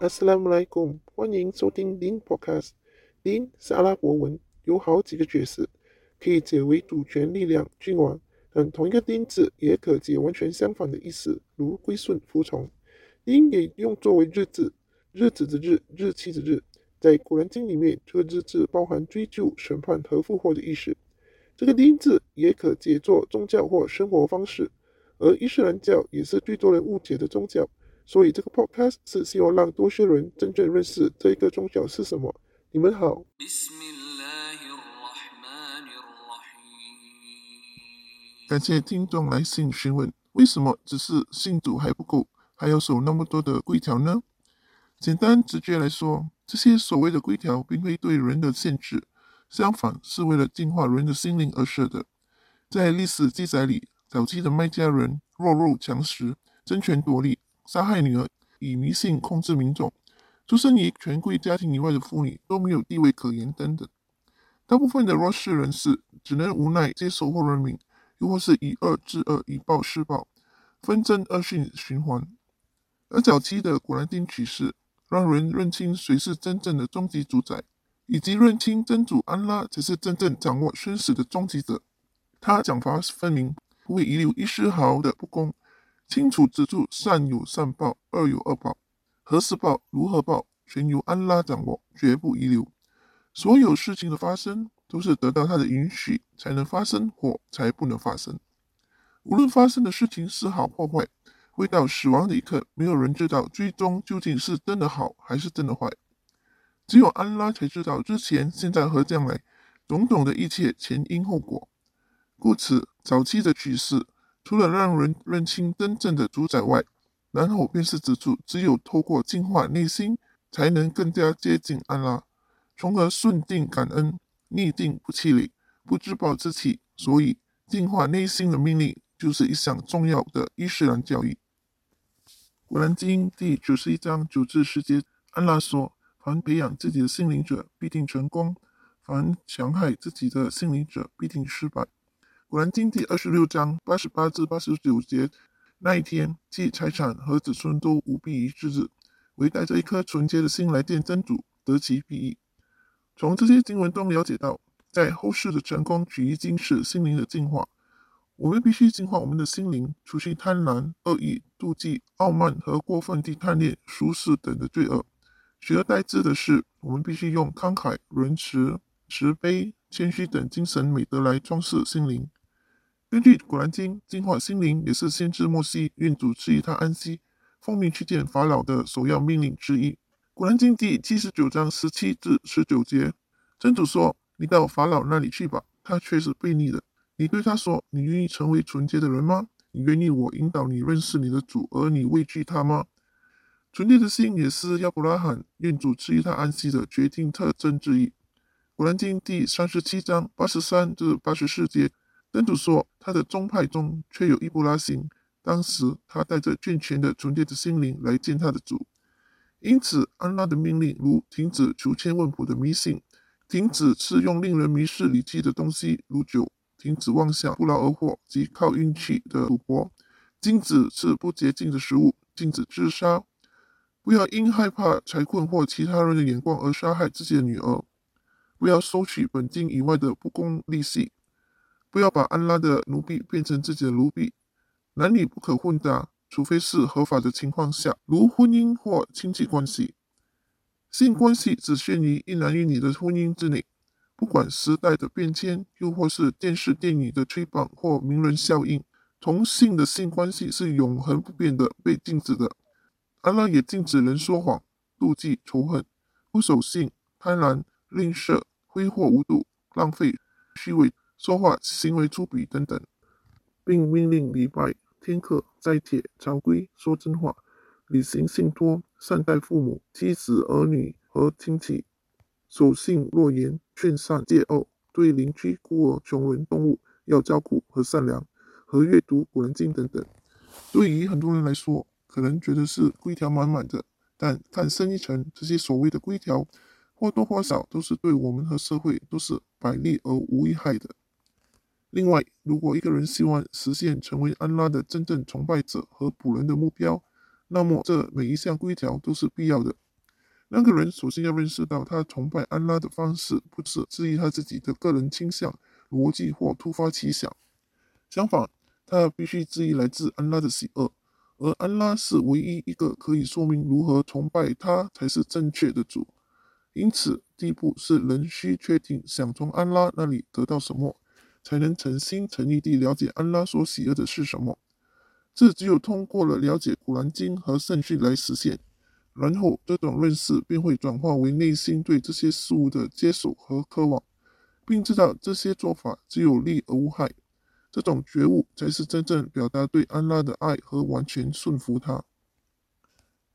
Assalamualaikum，欢迎收听钉 Podcast。钉是阿拉伯文，有好几个角色，可以解为主权、力量、君王，但同一个 Din 字也可解完全相反的意思，如归顺、服从。钉也用作为日字，日子的日，日期的日。在《古兰经》里面，这个日字包含追究、审判和复活的意思。这个 Din 字也可解作宗教或生活方式，而伊斯兰教也是最多人误解的宗教。所以这个 podcast 是希望让多些人真正认识这一个宗教是什么。你们好。感谢听众来信询问，为什么只是信主还不够，还要守那么多的规条呢？简单直接来说，这些所谓的规条并非对人的限制，相反是为了净化人的心灵而设的。在历史记载里，早期的麦家人弱肉强食，争权夺利。杀害女儿，以迷信控制民众，出生于权贵家庭以外的妇女都没有地位可言等等。大部分的弱势人士只能无奈接受或认命，又或是以恶制恶，以暴施暴，纷争恶性循环。而早期的《古兰经》启示，让人认清谁是真正的终极主宰，以及认清真主安拉才是真正掌握生死的终极者。他讲法分明，不会遗留一丝毫的不公。清楚指出，善有善报，恶有恶报，何时报，如何报，全由安拉掌握，绝不遗留。所有事情的发生，都是得到他的允许才能发生，或才不能发生。无论发生的事情是好或坏，未到死亡的一刻，没有人知道最终究竟是真的好还是真的坏。只有安拉才知道之前、现在和将来种种的一切前因后果。故此，早期的启示。除了让人认清真正的主宰外，然后便是指出，只有透过净化内心，才能更加接近安拉，从而顺定感恩，逆定不气馁，不自暴自弃。所以，净化内心的命令就是一项重要的伊斯兰教义。古兰经第九十一章九至十节，安拉说：“凡培养自己的心灵者，必定成功；凡强害自己的心灵者，必定失败。”古兰经第二十六章八十八至八十九节，那一天，即财产和子孙都无必一之日，唯带着一颗纯洁的心来见真主，得其裨益。从这些经文中了解到，在后世的成功取于今世心灵的净化。我们必须净化我们的心灵，除去贪婪、恶意、妒忌、傲慢和过分地贪恋舒适等的罪恶。取而代之的是，我们必须用慷慨、仁慈、慈悲、谦虚等精神美德来装饰心灵。根据《古兰经》，净化心灵也是先知莫西愿主赐予他安息，奉命去见法老的首要命令之一。《古兰经》第七十九章十七至十九节，真主说：“你到法老那里去吧，他却是悖逆的。你对他说：你愿意成为纯洁的人吗？你愿意我引导你认识你的主，而你畏惧他吗？纯洁的心也是亚伯拉罕愿主赐予他安息的决定特征之一。”《古兰经》第三十七章八十三至八十四节。真主说，他的宗派中却有伊布拉辛。当时他带着健全的、纯洁的心灵来见他的主，因此安拉的命令如停止求签问卜的迷信，停止吃用令人迷失理智的东西如酒，停止妄想不劳而获及靠运气的赌博，禁止吃不洁净的食物，禁止自杀，不要因害怕财困或其他人的眼光而杀害自己的女儿，不要收取本金以外的不公利息。不要把安拉的奴婢变成自己的奴婢，男女不可混搭，除非是合法的情况下，如婚姻或亲戚关系。性关系只限于一男一女的婚姻之内。不管时代的变迁，又或是电视电影的吹捧或名人效应，同性的性关系是永恒不变的，被禁止的。安拉也禁止人说谎、妒忌、仇恨、不守信、贪婪、吝啬、挥霍无度、浪费、虚伪。说话行为粗鄙等等，并命令礼拜、天课、斋戒、朝规、说真话、履行信托、善待父母、妻子、儿女和亲戚、守信诺言、劝善戒恶、对邻居、孤儿、穷人、动物要照顾和善良，和阅读古兰经等等。对于很多人来说，可能觉得是规条满满的，但看深一层，这些所谓的规条，或多或少都是对我们和社会都是百利而无一害的。另外，如果一个人希望实现成为安拉的真正崇拜者和仆人的目标，那么这每一项规条都是必要的。那个人首先要认识到，他崇拜安拉的方式不是质疑他自己的个人倾向、逻辑或突发奇想。相反，他必须质疑来自安拉的喜恶，而安拉是唯一一个可以说明如何崇拜他才是正确的主。因此，第一步是人需确定想从安拉那里得到什么，才能诚心诚意地了解安拉所喜悦的是什么。这只有通过了了解古兰经和圣训来实现。然后，这种认识便会转化为内心对这些事物的接受和渴望，并知道这些做法只有利而无害。这种觉悟才是真正表达对安拉的爱和完全顺服他。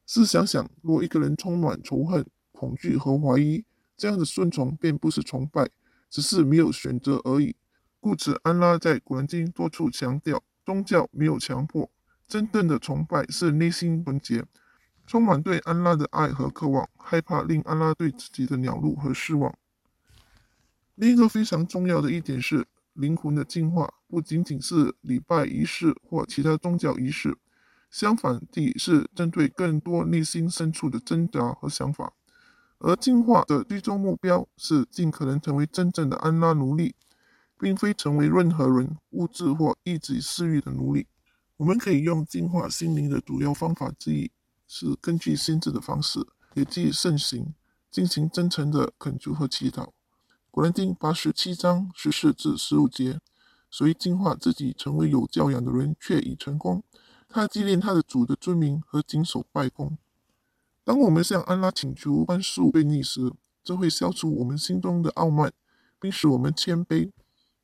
试想想，若一个人充满仇恨、恐惧和怀疑，这样的顺从便不是崇拜，只是没有选择而已。故此，安拉在古兰经多处强调，宗教没有强迫，真正的崇拜是内心纯洁。充满对安拉的爱和渴望，害怕令安拉对自己的恼怒和失望。另一个非常重要的一点是，灵魂的净化不仅仅是礼拜仪式或其他宗教仪式，相反地是针对更多内心深处的挣扎和想法。而净化的最终目标是尽可能成为真正的安拉奴隶，并非成为任何人、物质或一己私欲的奴隶。我们可以用净化心灵的主要方法之一。是根据先知的方式，也即圣行，进行真诚的恳求和祈祷。古兰经八十七章十四至十五节，所以净化自己成为有教养的人，却已成功。他纪念他的主的尊名和谨守拜功。当我们向安拉请求宽恕悖逆时，这会消除我们心中的傲慢，并使我们谦卑。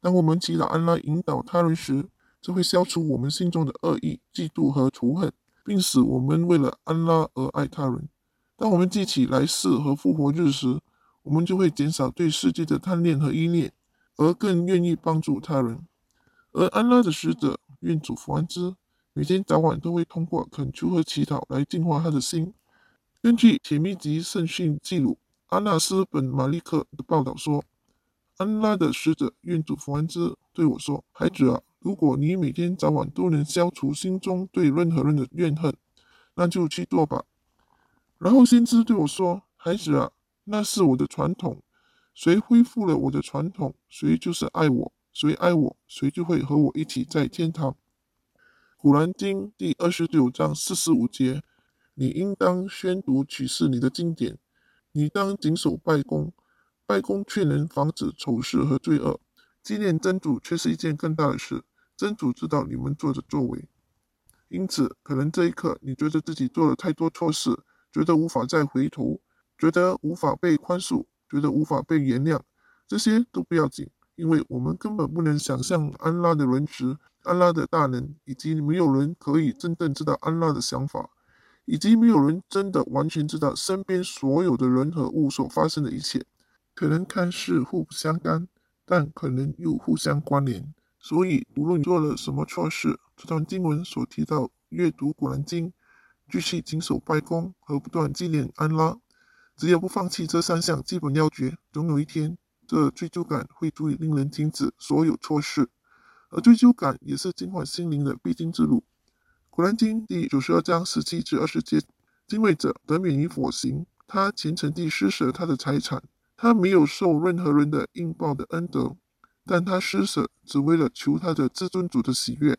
当我们祈祷安拉引导他人时，这会消除我们心中的恶意、嫉妒和仇恨。并使我们为了安拉而爱他人。当我们记起来世和复活日时，我们就会减少对世界的贪恋和依恋，而更愿意帮助他人。而安拉的使者愿主福安之，每天早晚都会通过恳求和祈祷来净化他的心。根据铁密集圣训记录，阿纳斯本马利克的报道说：“安拉的使者愿主福安之对我说，孩子啊。”如果你每天早晚都能消除心中对任何人的怨恨，那就去做吧。然后先知对我说：“孩子啊，那是我的传统。谁恢复了我的传统，谁就是爱我；谁爱我，谁就会和我一起在天堂。”古兰经第二十九章四十五节：你应当宣读启示你的经典，你当谨守拜功，拜功却能防止丑事和罪恶。纪念真主却是一件更大的事。真主知道你们做的作为，因此，可能这一刻你觉得自己做了太多错事，觉得无法再回头，觉得无法被宽恕，觉得无法被原谅，这些都不要紧，因为我们根本不能想象安拉的仁慈、安拉的大能，以及没有人可以真正知道安拉的想法，以及没有人真的完全知道身边所有的人和物所发生的一切，可能看似互不相干，但可能又互相关联。所以，无论你做了什么错事，这段经文所提到阅读古兰经、继续谨守拜功和不断纪念安拉，只要不放弃这三项基本要诀，总有一天，这追究感会足以令人停止所有错事。而追究感也是净化心灵的必经之路。古兰经第九十二章十七至二十节，敬畏者得免于火刑，他虔诚地施舍他的财产，他没有受任何人的应报的恩德。但他施舍只为了求他的至尊主的喜悦，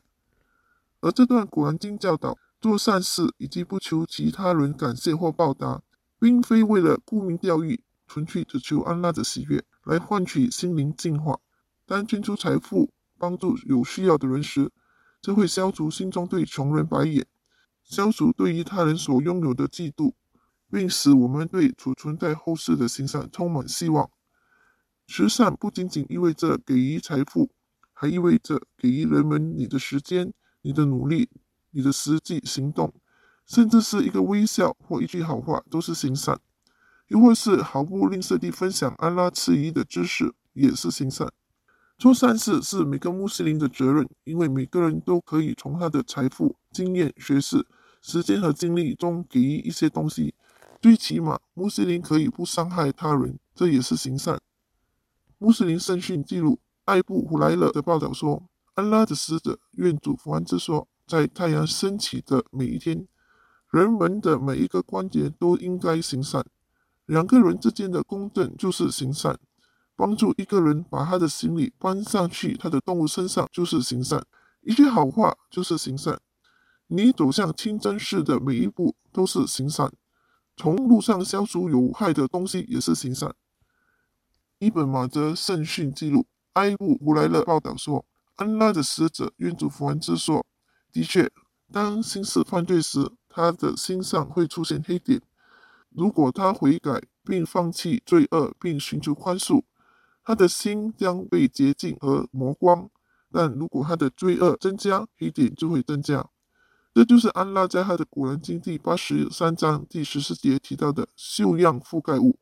而这段古兰经教导做善事以及不求其他人感谢或报答，并非为了沽名钓誉，纯粹只求安拉的喜悦来换取心灵净化。当捐出财富帮助有需要的人时，这会消除心中对穷人白眼，消除对于他人所拥有的嫉妒，并使我们对储存在后世的行善充满希望。慈善不仅仅意味着给予财富，还意味着给予人们你的时间、你的努力、你的实际行动，甚至是一个微笑或一句好话都是行善。又或是毫不吝啬地分享安拉赐予的知识，也是行善。做善事是每个穆斯林的责任，因为每个人都可以从他的财富、经验、学识、时间和精力中给予一些东西。最起码，穆斯林可以不伤害他人，这也是行善。穆斯林圣训记录，艾布胡莱勒的报道说：“安拉的使者愿主福安之说，在太阳升起的每一天，人们的每一个关节都应该行善，两个人之间的公正就是行善，帮助一个人把他的行李搬上去他的动物身上就是行善，一句好话就是行善。你走向清真寺的每一步都是行善，从路上消除有害的东西也是行善。一本马哲圣训记录，埃布胡来勒报道说，安拉的使者愿主福安之说，的确，当心事犯罪时，他的心上会出现黑点。如果他悔改并放弃罪恶并寻求宽恕，他的心将被洁净和磨光；但如果他的罪恶增加，黑点就会增加。这就是安拉在他的古兰经第八十三章第十四节提到的锈样覆盖物。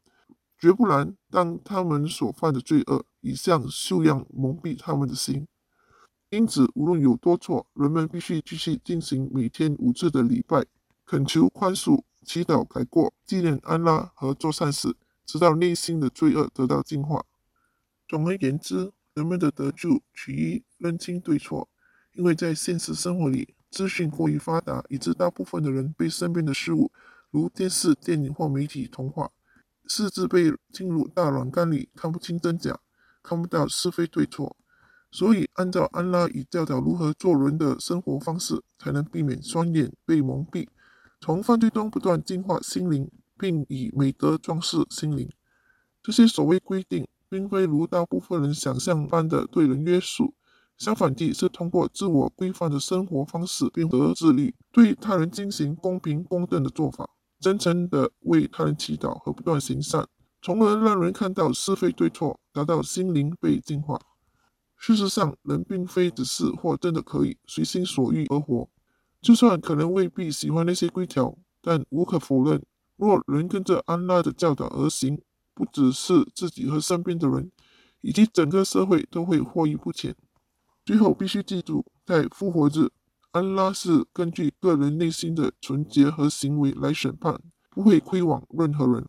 绝不然，当他们所犯的罪恶已像锈样蒙蔽他们的心，因此无论有多错，人们必须继续进行每天五次的礼拜，恳求宽恕、祈祷改过、纪念安拉和做善事，直到内心的罪恶得到净化。总而言之，人们的得救取于认清对错，因为在现实生活里，资讯过于发达，以致大部分的人被身边的事物，如电视、电影或媒体同化。甚至被进入大软缸里，看不清真假，看不到是非对错。所以，按照安拉已教导如何做人的生活方式，才能避免双眼被蒙蔽，从犯罪中不断净化心灵，并以美德装饰心灵。这些所谓规定，并非如大部分人想象般的对人约束，相反地是通过自我规范的生活方式，并得自律，对他人进行公平公正的做法。真诚的为他人祈祷和不断行善，从而让人看到是非对错，达到心灵被净化。事实上，人并非只是或真的可以随心所欲而活，就算可能未必喜欢那些规条，但无可否认，若人跟着安拉的教导而行，不只是自己和身边的人，以及整个社会都会获益不浅。最后，必须记住，在复活日。安拉是根据个人内心的纯洁和行为来审判，不会亏枉任何人。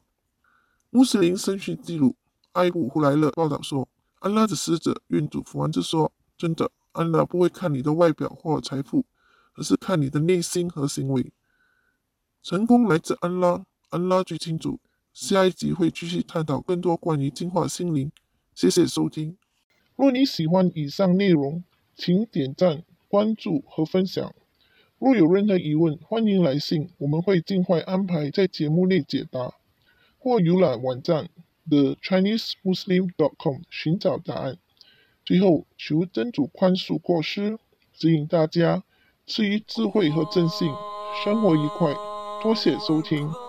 穆斯林审讯记录，艾布胡莱勒报道说：“安拉的使者愿主福安之说，真的，安拉不会看你的外表或财富，而是看你的内心和行为。成功来自安拉，安拉最清楚。下一集会继续探讨更多关于净化心灵。谢谢收听。若你喜欢以上内容，请点赞。”关注和分享。若有任何疑问，欢迎来信，我们会尽快安排在节目内解答，或浏览网站 thechinesemuslim.com 寻找答案。最后，求真主宽恕过失，指引大家，赐予智慧和正信，生活愉快。多谢收听。